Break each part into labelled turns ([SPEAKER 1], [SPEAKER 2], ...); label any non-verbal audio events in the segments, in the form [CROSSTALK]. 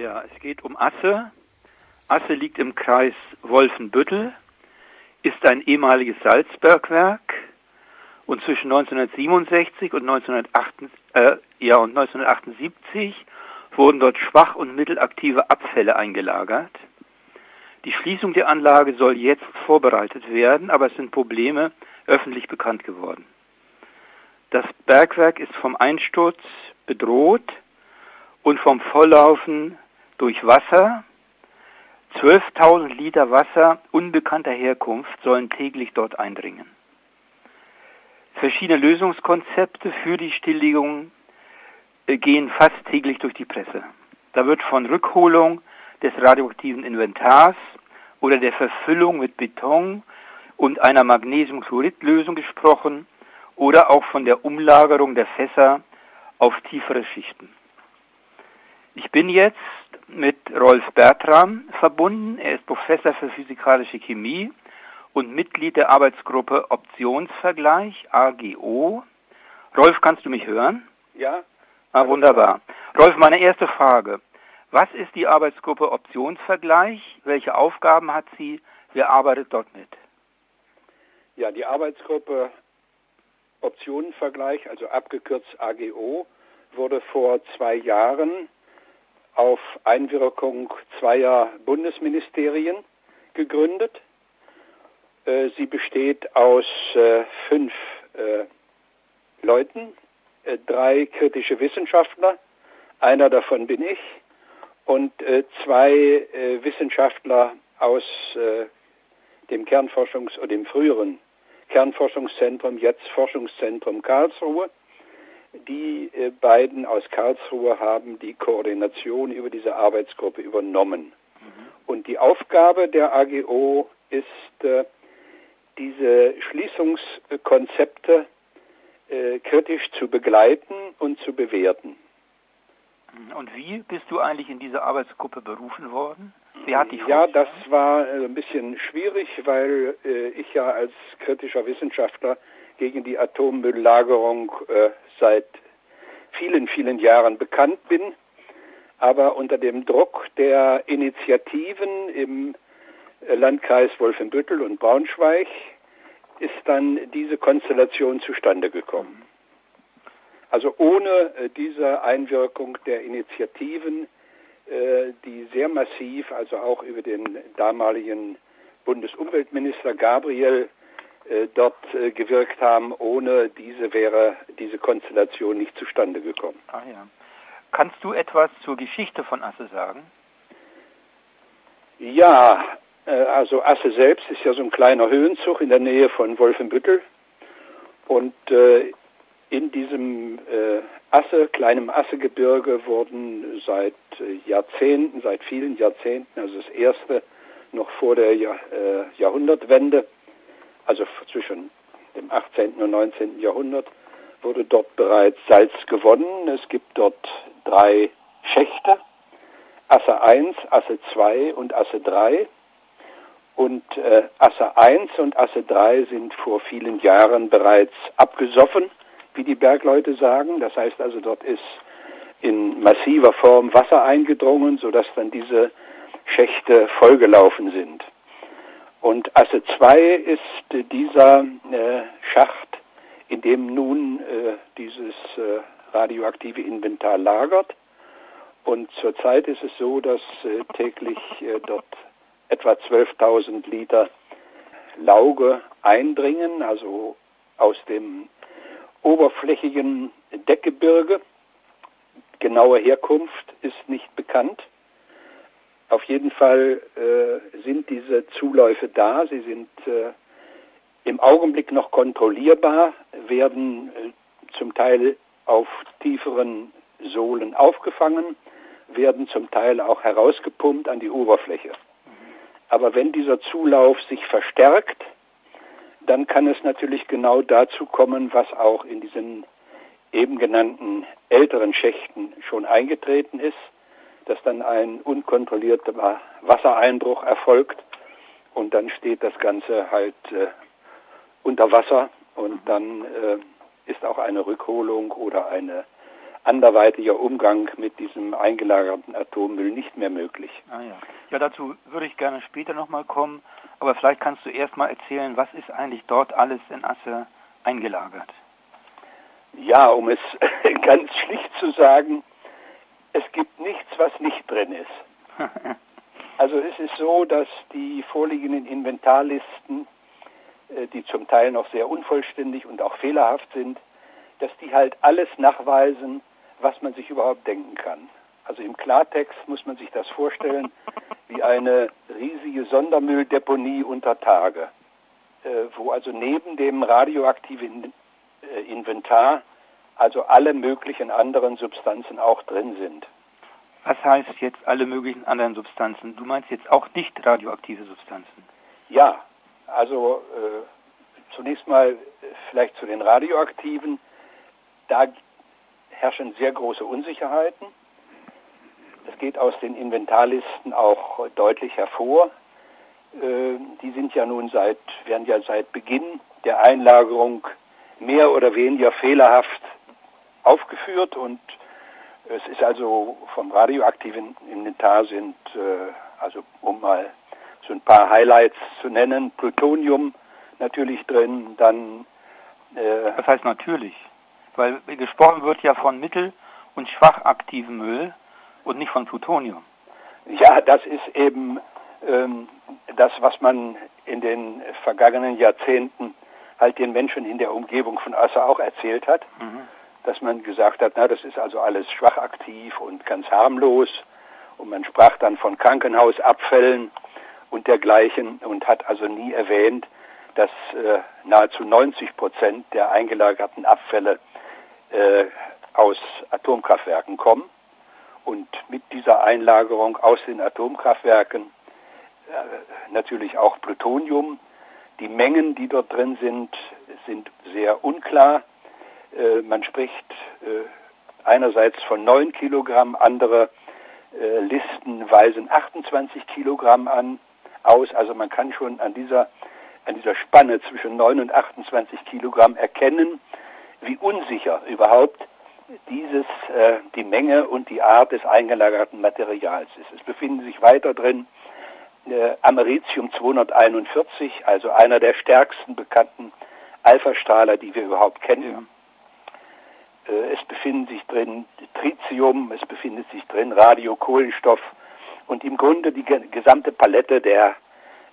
[SPEAKER 1] Ja, es geht um Asse. Asse liegt im Kreis Wolfenbüttel, ist ein ehemaliges Salzbergwerk und zwischen 1967 und, 1978, äh, ja, und 1978 wurden dort schwach und mittelaktive Abfälle eingelagert. Die Schließung der Anlage soll jetzt vorbereitet werden, aber es sind Probleme öffentlich bekannt geworden. Das Bergwerk ist vom Einsturz bedroht und vom Volllaufen durch Wasser. 12.000 Liter Wasser unbekannter Herkunft sollen täglich dort eindringen. Verschiedene Lösungskonzepte für die Stilllegung äh, gehen fast täglich durch die Presse. Da wird von Rückholung des radioaktiven Inventars oder der Verfüllung mit Beton und einer Magnesiumchloridlösung gesprochen oder auch von der Umlagerung der Fässer auf tiefere Schichten. Ich bin jetzt mit Rolf Bertram verbunden. Er ist Professor für physikalische Chemie und Mitglied der Arbeitsgruppe Optionsvergleich AGO. Rolf, kannst du mich hören?
[SPEAKER 2] Ja.
[SPEAKER 1] Ah, wunderbar. Rolf, meine erste Frage. Was ist die Arbeitsgruppe Optionsvergleich? Welche Aufgaben hat sie? Wer arbeitet dort mit?
[SPEAKER 2] Ja, die Arbeitsgruppe Optionenvergleich, also abgekürzt AGO, wurde vor zwei Jahren auf Einwirkung zweier Bundesministerien gegründet. Äh, sie besteht aus äh, fünf äh, Leuten, drei kritische Wissenschaftler, einer davon bin ich, und zwei Wissenschaftler aus dem Kernforschungs- oder dem früheren Kernforschungszentrum, jetzt Forschungszentrum Karlsruhe. Die beiden aus Karlsruhe haben die Koordination über diese Arbeitsgruppe übernommen. Mhm. Und die Aufgabe der AGO ist, diese Schließungskonzepte äh, kritisch zu begleiten und zu bewerten.
[SPEAKER 1] Und wie bist du eigentlich in diese Arbeitsgruppe berufen worden? Wer hat dich
[SPEAKER 2] Ja, das war äh, ein bisschen schwierig, weil äh, ich ja als kritischer Wissenschaftler gegen die Atommülllagerung äh, seit vielen, vielen Jahren bekannt bin. Aber unter dem Druck der Initiativen im äh, Landkreis Wolfenbüttel und Braunschweig ist dann diese Konstellation zustande gekommen. Also ohne äh, diese Einwirkung der Initiativen, äh, die sehr massiv, also auch über den damaligen Bundesumweltminister Gabriel dort gewirkt haben, ohne diese wäre diese Konstellation nicht zustande gekommen.
[SPEAKER 1] Ah ja. Kannst du etwas zur Geschichte von Asse sagen?
[SPEAKER 2] Ja, äh, also Asse selbst ist ja so ein kleiner Höhenzug in der Nähe von Wolfenbüttel. Und äh, in diesem äh, Asse, kleinem Assegebirge wurden seit Jahrzehnten, seit vielen Jahrzehnten, also das erste noch vor der Jahr, Jahrhundertwende, also zwischen dem 18. und 19. Jahrhundert, wurde dort bereits Salz gewonnen. Es gibt dort drei Schächte, Asse 1, Asse 2 und Asse 3. Und äh, Asse 1 und Asse 3 sind vor vielen Jahren bereits abgesoffen, wie die Bergleute sagen. Das heißt also, dort ist in massiver Form Wasser eingedrungen, sodass dann diese Schächte vollgelaufen sind. Und Asse 2 ist dieser äh, Schacht, in dem nun äh, dieses äh, radioaktive Inventar lagert. Und zurzeit ist es so, dass äh, täglich äh, dort etwa 12.000 Liter Lauge eindringen, also aus dem oberflächigen Deckgebirge. Genaue Herkunft ist nicht bekannt. Auf jeden Fall äh, sind diese Zuläufe da. Sie sind äh, im Augenblick noch kontrollierbar, werden äh, zum Teil auf tieferen Sohlen aufgefangen, werden zum Teil auch herausgepumpt an die Oberfläche. Aber wenn dieser Zulauf sich verstärkt, dann kann es natürlich genau dazu kommen, was auch in diesen eben genannten älteren Schächten schon eingetreten ist, dass dann ein unkontrollierter Wassereinbruch erfolgt und dann steht das Ganze halt äh, unter Wasser und dann äh, ist auch eine Rückholung oder eine anderweitiger Umgang mit diesem eingelagerten Atommüll nicht mehr möglich.
[SPEAKER 1] Ah, ja. ja, dazu würde ich gerne später nochmal kommen, aber vielleicht kannst du erst mal erzählen, was ist eigentlich dort alles in Asse eingelagert?
[SPEAKER 2] Ja, um es [LAUGHS] ganz schlicht zu sagen, es gibt nichts, was nicht drin ist. [LAUGHS] Also es ist so, dass die vorliegenden Inventarlisten, äh, die zum Teil noch sehr unvollständig und auch fehlerhaft sind, dass die halt alles nachweisen, was man sich überhaupt denken kann. Also im Klartext muss man sich das vorstellen [LAUGHS] wie eine riesige Sondermülldeponie unter Tage, äh, wo also neben dem radioaktiven äh, Inventar also alle möglichen anderen Substanzen auch drin sind.
[SPEAKER 1] Was heißt jetzt alle möglichen anderen Substanzen? Du meinst jetzt auch nicht radioaktive Substanzen?
[SPEAKER 2] Ja, also äh, zunächst mal vielleicht zu den radioaktiven. Da herrschen sehr große Unsicherheiten. Das geht aus den Inventarlisten auch deutlich hervor. Äh, die sind ja nun seit, werden ja seit Beginn der Einlagerung mehr oder weniger fehlerhaft aufgeführt und es ist also vom radioaktiven Inventar sind, äh, also um mal so ein paar Highlights zu nennen, Plutonium natürlich drin, dann.
[SPEAKER 1] Äh, das heißt natürlich, weil gesprochen wird ja von mittel- und schwachaktivem Müll und nicht von Plutonium.
[SPEAKER 2] Ja, das ist eben ähm, das, was man in den vergangenen Jahrzehnten halt den Menschen in der Umgebung von Asse auch erzählt hat. Mhm dass man gesagt hat, na, das ist also alles schwach aktiv und ganz harmlos. Und man sprach dann von Krankenhausabfällen und dergleichen und hat also nie erwähnt, dass äh, nahezu 90 Prozent der eingelagerten Abfälle äh, aus Atomkraftwerken kommen. Und mit dieser Einlagerung aus den Atomkraftwerken äh, natürlich auch Plutonium. Die Mengen, die dort drin sind, sind sehr unklar. Äh, man spricht äh, einerseits von 9 Kilogramm, andere äh, Listen weisen 28 Kilogramm an, aus. Also man kann schon an dieser, an dieser Spanne zwischen 9 und 28 Kilogramm erkennen, wie unsicher überhaupt dieses, äh, die Menge und die Art des eingelagerten Materials ist. Es befinden sich weiter drin äh, Americium 241, also einer der stärksten bekannten Alpha-Strahler, die wir überhaupt kennen. Äh, es befinden sich drin Tritium, es befindet sich drin Radiokohlenstoff und im Grunde die gesamte Palette der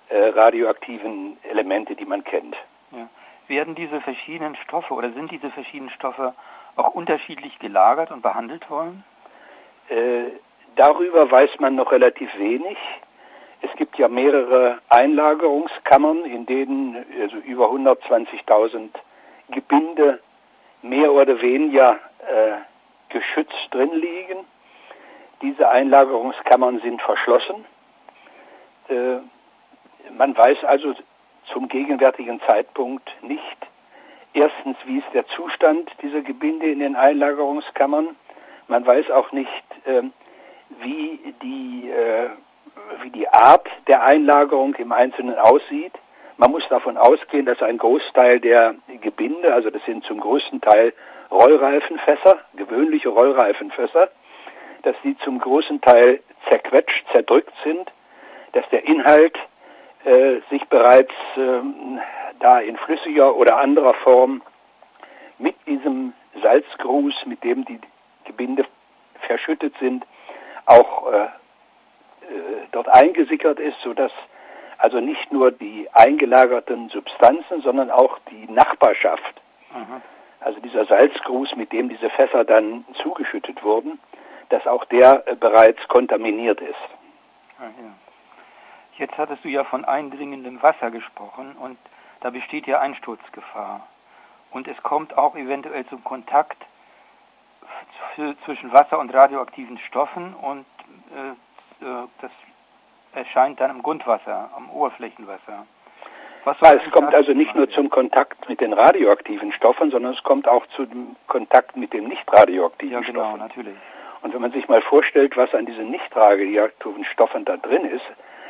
[SPEAKER 2] äh, radioaktiven Elemente, die man kennt.
[SPEAKER 1] Ja. Werden diese verschiedenen Stoffe oder sind diese verschiedenen Stoffe auch unterschiedlich gelagert und behandelt worden?
[SPEAKER 2] Äh, darüber weiß man noch relativ wenig. Es gibt ja mehrere Einlagerungskammern, in denen also über 120.000 Gebinde mehr oder weniger äh, geschützt drin liegen. Diese Einlagerungskammern sind verschlossen. Äh, man weiß also zum gegenwärtigen Zeitpunkt nicht, erstens, wie ist der Zustand dieser Gebinde in den Einlagerungskammern. Man weiß auch nicht, äh, wie, die, äh, wie die Art der Einlagerung im Einzelnen aussieht. Man muss davon ausgehen, dass ein Großteil der Gebinde, also das sind zum größten Teil Rollreifenfässer, gewöhnliche Rollreifenfässer, dass die zum großen Teil zerquetscht, zerdrückt sind, dass der Inhalt äh, sich bereits äh, da in flüssiger oder anderer Form mit diesem Salzgruß, mit dem die Gebinde verschüttet sind, auch äh, äh dort eingesickert ist, sodass also nicht nur die eingelagerten Substanzen, sondern auch die Nachbarschaft. Mhm. Also dieser Salzgruß, mit dem diese Fässer dann zugeschüttet wurden, dass auch der äh, bereits kontaminiert ist.
[SPEAKER 1] Ah, ja. Jetzt hattest du ja von eindringendem Wasser gesprochen und da besteht ja Einsturzgefahr. Und es kommt auch eventuell zum Kontakt zwischen Wasser und radioaktiven Stoffen und äh, äh das erscheint dann im Grundwasser, am Oberflächenwasser.
[SPEAKER 2] es kommt also nicht nur zum Kontakt mit den radioaktiven Stoffen, sondern es kommt auch zum Kontakt mit den nicht radioaktiven ja, genau, Stoffen.
[SPEAKER 1] natürlich.
[SPEAKER 2] Und wenn man sich mal vorstellt, was an diesen nicht radioaktiven Stoffen da drin ist,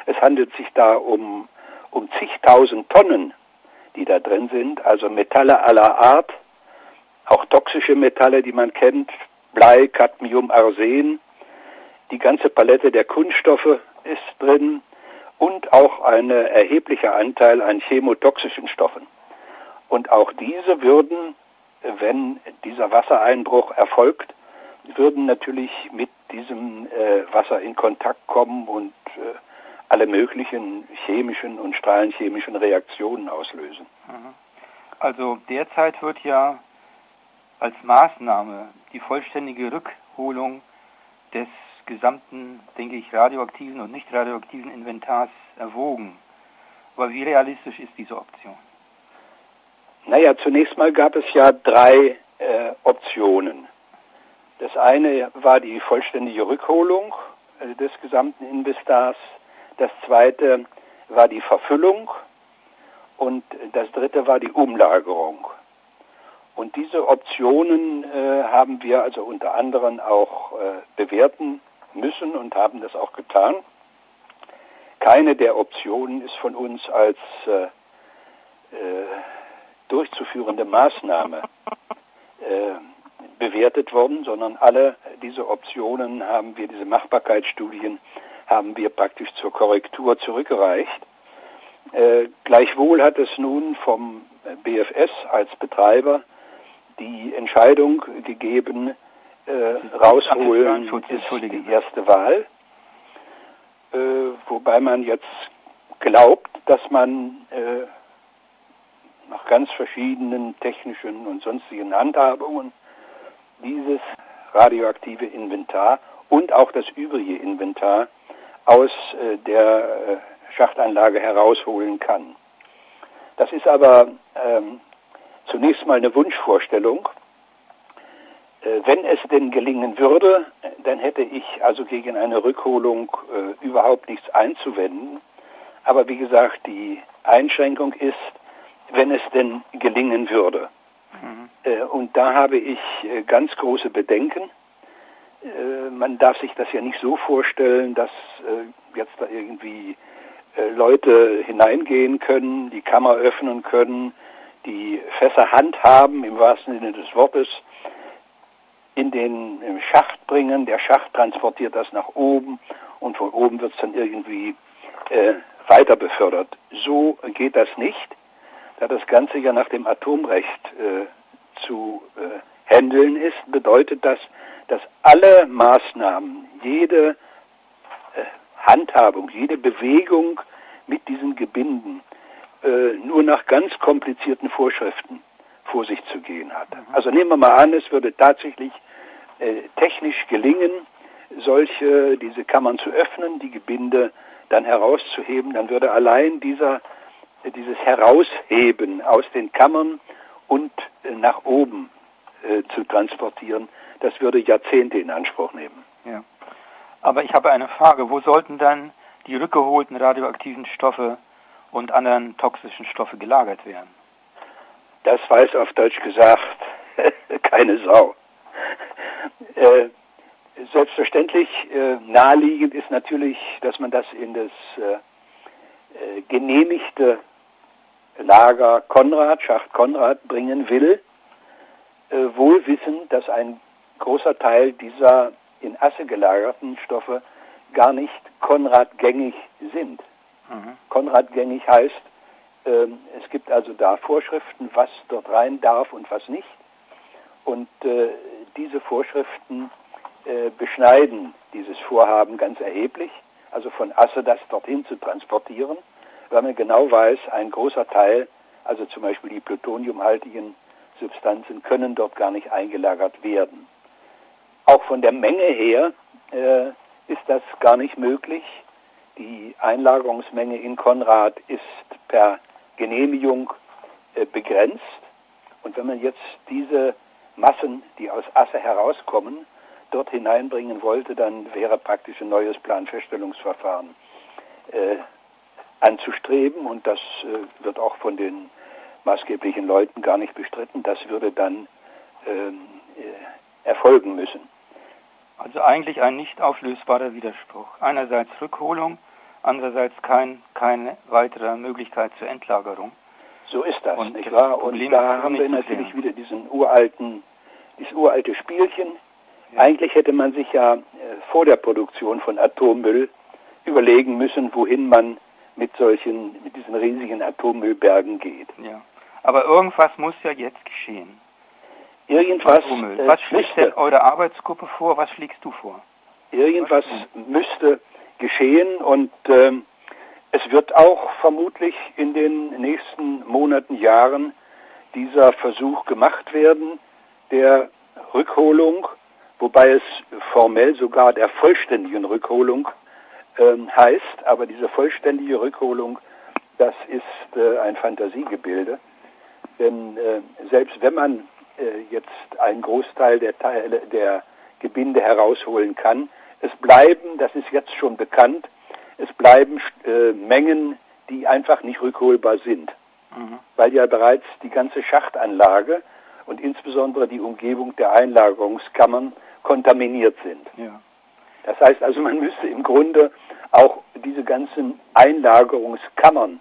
[SPEAKER 2] es handelt sich da um, um zigtausend Tonnen, die da drin sind, also Metalle aller Art, auch toxische Metalle, die man kennt, Blei, Cadmium, Arsen. Die ganze Palette der Kunststoffe ist drin und auch ein erheblicher Anteil an chemotoxischen Stoffen. Und auch diese würden, wenn dieser Wassereinbruch erfolgt, würden natürlich mit diesem äh, Wasser in Kontakt kommen und äh, alle möglichen chemischen und strahlenchemischen Reaktionen auslösen.
[SPEAKER 1] Mhm. Also derzeit wird ja als Maßnahme die vollständige Rückholung gesamten, denke ich, radioaktiven und nicht radioaktiven Inventars erwogen. Aber wie realistisch ist diese Option?
[SPEAKER 2] Naja, zunächst mal gab es ja drei äh, Optionen. Das eine war die vollständige Rückholung äh, des gesamten Investars. Das zweite war die Verfüllung. Und das dritte war die Umlagerung. Und diese Optionen äh, haben wir also unter anderem auch äh, bewerten müssen und haben das auch getan. Keine der Optionen ist von uns als äh, äh durchzuführende Maßnahme äh, bewertet worden, sondern alle diese Optionen haben wir, diese Machbarkeitsstudien haben wir praktisch zur Korrektur zurückgereicht. Äh, gleichwohl hat es nun vom BFS als Betreiber die Entscheidung gegeben, äh, rausholen ist die erste Wahl, äh, wobei man jetzt glaubt, dass man äh, nach ganz verschiedenen technischen und sonstigen Handhabungen dieses radioaktive Inventar und auch das übrige Inventar aus äh, der äh, Schachtanlage herausholen kann. Das ist aber ähm, zunächst mal eine Wunschvorstellung. Äh, wenn es denn gelingen würde, dann hätte ich also gegen eine Rückholung äh, überhaupt nichts einzuwenden. Aber wie gesagt, die Einschränkung ist, wenn es denn gelingen würde. Mhm. Äh, und da habe ich äh, ganz große Bedenken. Äh, man darf sich das ja nicht so vorstellen, dass äh, jetzt da irgendwie Leute hineingehen können, die Kammer öffnen können, die Fässer handhaben, im wahrsten Sinne des Wortes, in den Schacht bringen. Der Schacht transportiert das nach oben und von oben wird es dann irgendwie äh, weiter befördert. So geht das nicht, da das Ganze ja nach dem Atomrecht äh, zu äh, handeln ist, bedeutet das, dass alle Maßnahmen, jede äh, Handhabung, jede Bewegung mit diesen Gebinden äh, nur nach ganz komplizierten Vorschriften vor sich zu gehen hat. Also nehmen wir mal an, es würde tatsächlich äh, technisch gelingen, solche, diese Kammern zu öffnen, die Gebinde dann herauszuheben, dann würde allein dieser, äh, dieses Herausheben aus den Kammern und äh, nach oben äh, zu transportieren, das würde Jahrzehnte in Anspruch nehmen.
[SPEAKER 1] Ja. Aber ich habe eine Frage, wo sollten dann die rückgeholten radioaktiven Stoffe und anderen toxischen Stoffe gelagert werden?
[SPEAKER 2] Das weiß auf Deutsch gesagt [LAUGHS] keine Sau. Äh, selbstverständlich äh, naheliegend ist natürlich, dass man das in das äh, äh genehmigte Lager Konrad, Schacht Konrad bringen will, äh, wohl wissend, dass ein großer Teil dieser in Asse gelagerten Stoffe gar nicht Konrad-gängig sind. Mhm. Konrad-gängig heißt, äh, es gibt also da Vorschriften, was dort rein darf und was nicht. Und äh, diese Vorschriften äh, beschneiden dieses Vorhaben ganz erheblich, also von Asse das dorthin zu transportieren weil man genau weiß, ein großer Teil, also zum Beispiel die plutoniumhaltigen Substanzen, können dort gar nicht eingelagert werden. Auch von der Menge her äh, ist das gar nicht möglich. Die Einlagerungsmenge in Konrad ist per Genehmigung äh, begrenzt. Und wenn man jetzt diese Massen, die aus Asse herauskommen, dort hineinbringen wollte, dann wäre praktisch ein neues Planfeststellungsverfahren äh, anzustreben und das äh, wird auch von den maßgeblichen Leuten gar nicht bestritten. Das würde dann ähm, äh, erfolgen müssen.
[SPEAKER 1] Also eigentlich ein nicht auflösbarer Widerspruch. Einerseits Rückholung, andererseits kein, keine weitere Möglichkeit zur Entlagerung.
[SPEAKER 2] So ist das, und nicht wahr? Und da haben wir natürlich wieder diesen uralten, dieses uralte Spielchen. Ja. Eigentlich hätte man sich ja äh, vor der Produktion von Atommüll überlegen müssen, wohin man mit solchen, mit diesen riesigen Atommüllbergen geht.
[SPEAKER 1] Ja. Aber irgendwas muss ja jetzt geschehen.
[SPEAKER 2] Irgendwas.
[SPEAKER 1] Äh, was schlägt denn eure Arbeitsgruppe vor? Was schlägst du vor?
[SPEAKER 2] Irgendwas müsste geschehen und ähm, es wird auch vermutlich in den nächsten Monaten, Jahren dieser Versuch gemacht werden, der Rückholung, wobei es formell sogar der vollständigen Rückholung ähm, heißt, aber diese vollständige Rückholung, das ist äh, ein Fantasiegebilde. Denn äh, selbst wenn man äh, jetzt einen Großteil der Teile der Gebinde herausholen kann, es bleiben, das ist jetzt schon bekannt, es bleiben äh, Mengen, die einfach nicht rückholbar sind, mhm. weil ja bereits die ganze Schachtanlage und insbesondere die Umgebung der Einlagerungskammern kontaminiert sind. Ja. Das heißt also, man müsste im Grunde auch diese ganzen Einlagerungskammern,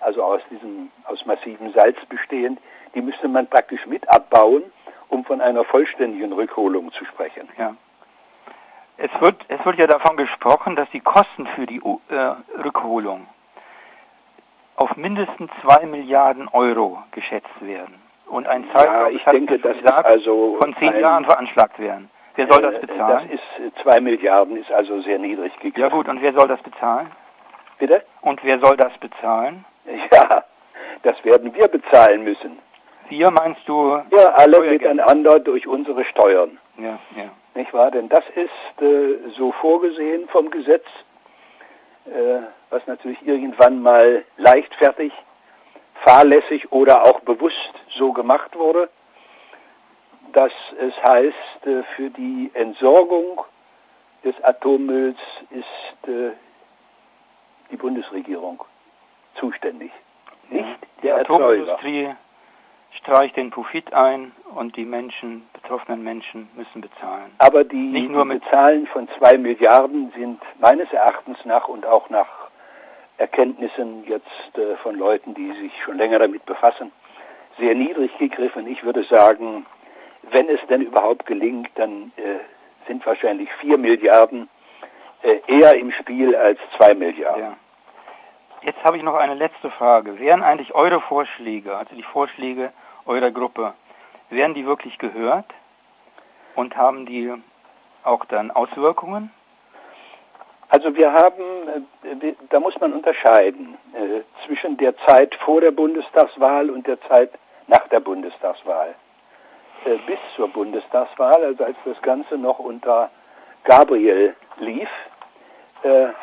[SPEAKER 2] also aus diesem aus massivem Salz bestehend, die müsste man praktisch mit abbauen, um von einer vollständigen Rückholung zu sprechen.
[SPEAKER 1] Ja. Es wird, es wird ja davon gesprochen, dass die Kosten für die äh, Rückholung auf mindestens zwei Milliarden Euro geschätzt werden und ein
[SPEAKER 2] Zeitraum ja, ich denke, das gesagt, also
[SPEAKER 1] von zehn Jahren veranschlagt werden. Wer soll das äh, bezahlen?
[SPEAKER 2] Das ist äh, zwei Milliarden ist also sehr niedrig gegriffen.
[SPEAKER 1] Ja gut, und wer soll das bezahlen?
[SPEAKER 2] Bitte?
[SPEAKER 1] Und wer soll das bezahlen? [LAUGHS]
[SPEAKER 2] Ja, das werden wir bezahlen müssen.
[SPEAKER 1] Wir meinst du?
[SPEAKER 2] Ja, alle miteinander durch unsere Steuern.
[SPEAKER 1] Ja, ja.
[SPEAKER 2] Nicht wahr? Denn das ist äh, so vorgesehen vom Gesetz, äh, was natürlich irgendwann mal leichtfertig, fahrlässig oder auch bewusst so gemacht wurde, dass es heißt, äh, für die Entsorgung des Atommülls ist äh, die Bundesregierung zuständig, nicht
[SPEAKER 1] die der Atomindustrie Erzeuger streicht den Profit ein und die Menschen, betroffenen Menschen müssen bezahlen.
[SPEAKER 2] Aber die, Nicht nur mit Zahlen von zwei Milliarden sind meines Erachtens nach und auch nach Erkenntnissen jetzt äh, von Leuten, die sich schon länger damit befassen, sehr niedrig gegriffen. Ich würde sagen, wenn es denn überhaupt gelingt, dann äh, sind wahrscheinlich vier Milliarden äh, eher im Spiel als zwei Milliarden. Ja.
[SPEAKER 1] Jetzt habe ich noch eine letzte Frage. Wären eigentlich eure Vorschläge, also die Vorschläge eurer Gruppe, werden die wirklich gehört und haben die auch dann Auswirkungen?
[SPEAKER 2] Also wir haben, äh, da muss man unterscheiden äh, zwischen der Zeit vor der Bundestagswahl und der Zeit nach der Bundestagswahl. Äh, bis zur Bundestagswahl, also als das Ganze noch unter Gabriel lief,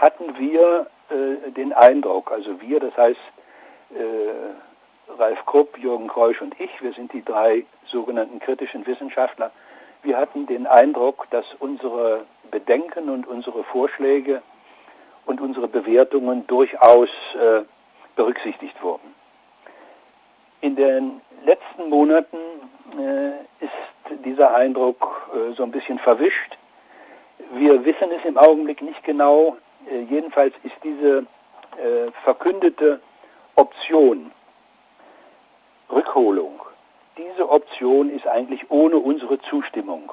[SPEAKER 2] hatten wir äh, den Eindruck, also wir, das heißt äh, Ralf Krupp, Jürgen Kreusch und ich, wir sind die drei sogenannten kritischen Wissenschaftler, wir hatten den Eindruck, dass unsere Bedenken und unsere Vorschläge und unsere Bewertungen durchaus äh, berücksichtigt wurden. In den letzten Monaten äh, ist dieser Eindruck äh, so ein bisschen verwischt. Wir wissen es im Augenblick nicht genau, äh, jedenfalls ist diese äh, verkündete Option Rückholung, diese Option ist eigentlich ohne unsere Zustimmung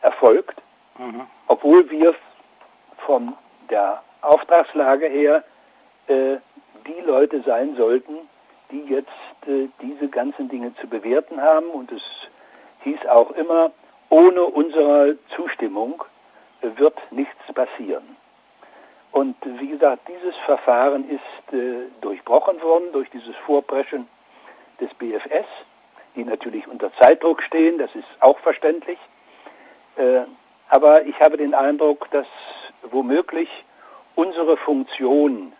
[SPEAKER 2] erfolgt, mhm. obwohl wir von der Auftragslage her äh, die Leute sein sollten, die jetzt äh, diese ganzen Dinge zu bewerten haben. Und es hieß auch immer, ohne unsere Zustimmung äh, wird nichts passieren. Und wie gesagt, dieses Verfahren ist äh, durchbrochen worden durch dieses Vorpreschen des BFS, die natürlich unter Zeitdruck stehen, das ist auch verständlich. Äh, aber ich habe den Eindruck, dass womöglich unsere Funktion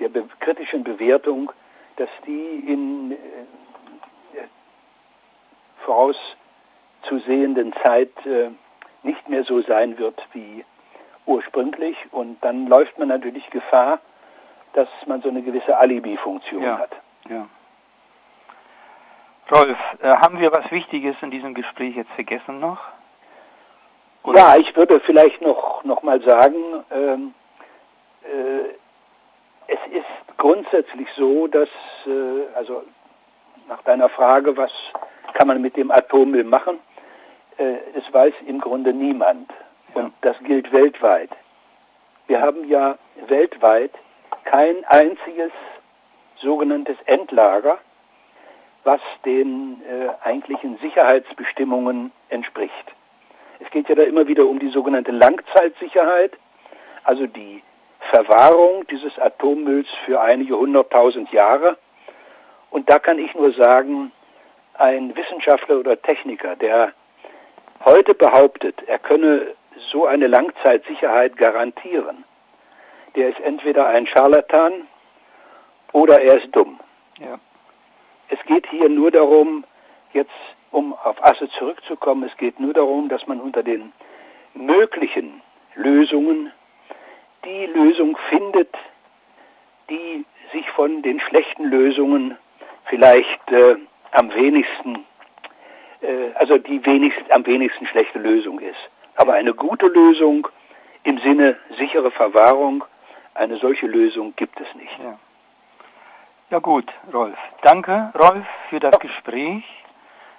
[SPEAKER 2] der be kritischen Bewertung, dass die in äh, vorauszusehenden Zeit äh, nicht mehr so sein wird wie ursprünglich und dann läuft man natürlich Gefahr, dass man so eine gewisse Alibi-Funktion
[SPEAKER 1] ja,
[SPEAKER 2] hat.
[SPEAKER 1] Ja. Rolf, äh, haben wir was Wichtiges in diesem Gespräch jetzt vergessen noch?
[SPEAKER 2] Oder? Ja, ich würde vielleicht noch, noch mal sagen, ähm, äh, es ist grundsätzlich so, dass, äh, also nach deiner Frage, was kann man mit dem Atommüll machen, äh, es weiß im Grunde niemand. Und das gilt weltweit. Wir haben ja weltweit kein einziges sogenanntes Endlager, was den äh, eigentlichen Sicherheitsbestimmungen entspricht. Es geht ja da immer wieder um die sogenannte Langzeitsicherheit, also die Verwahrung dieses Atommülls für einige hunderttausend Jahre. Und da kann ich nur sagen, ein Wissenschaftler oder Techniker, der heute behauptet, er könne so eine Langzeitsicherheit garantieren, der ist entweder ein Scharlatan oder er ist dumm. Ja. Es geht hier nur darum, jetzt um auf Asse zurückzukommen, es geht nur darum, dass man unter den möglichen Lösungen die Lösung findet, die sich von den schlechten Lösungen vielleicht äh, am wenigsten, äh, also die wenigst, am wenigsten schlechte Lösung ist. Aber eine gute Lösung im Sinne sichere Verwahrung, eine solche Lösung gibt es nicht.
[SPEAKER 1] Ja. Ja gut, Rolf. Danke, Rolf, für das Gespräch.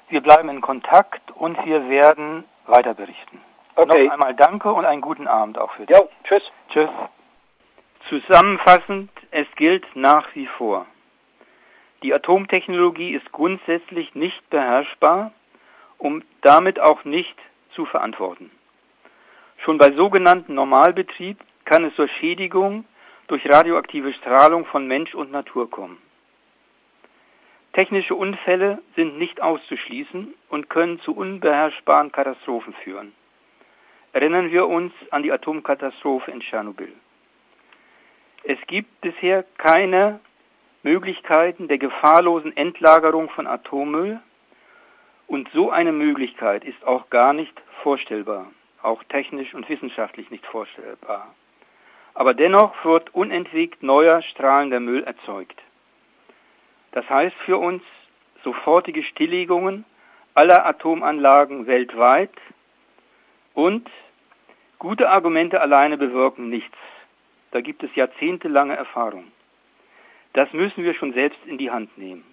[SPEAKER 1] Wir bleiben in Kontakt und wir werden weiter berichten. Okay. Noch einmal danke und einen guten Abend auch für dich.
[SPEAKER 2] Ja, tschüss.
[SPEAKER 1] Tschüss. Zusammenfassend, es gilt nach wie vor. Die Atomtechnologie ist grundsätzlich nicht beherrschbar und damit auch nicht zu verantworten. Schon bei sogenannten Normalbetrieb kann es zur Schädigung durch radioaktive Strahlung von Mensch und Natur kommen. Technische Unfälle sind nicht auszuschließen und können zu unbeherrschbaren Katastrophen führen. Erinnern wir uns an die Atomkatastrophe in Tschernobyl. Es gibt bisher keine Möglichkeiten der gefahrlosen Endlagerung von Atommüll und so eine Möglichkeit ist auch gar nicht vorstellbar, auch technisch und wissenschaftlich nicht vorstellbar. Aber dennoch wird unentwegt neuer strahlender Müll erzeugt. Das heißt für uns sofortige Stilllegungen aller Atomanlagen weltweit und gute Argumente alleine bewirken nichts. Da gibt es jahrzehntelange Erfahrung. Das müssen wir schon selbst in die Hand nehmen.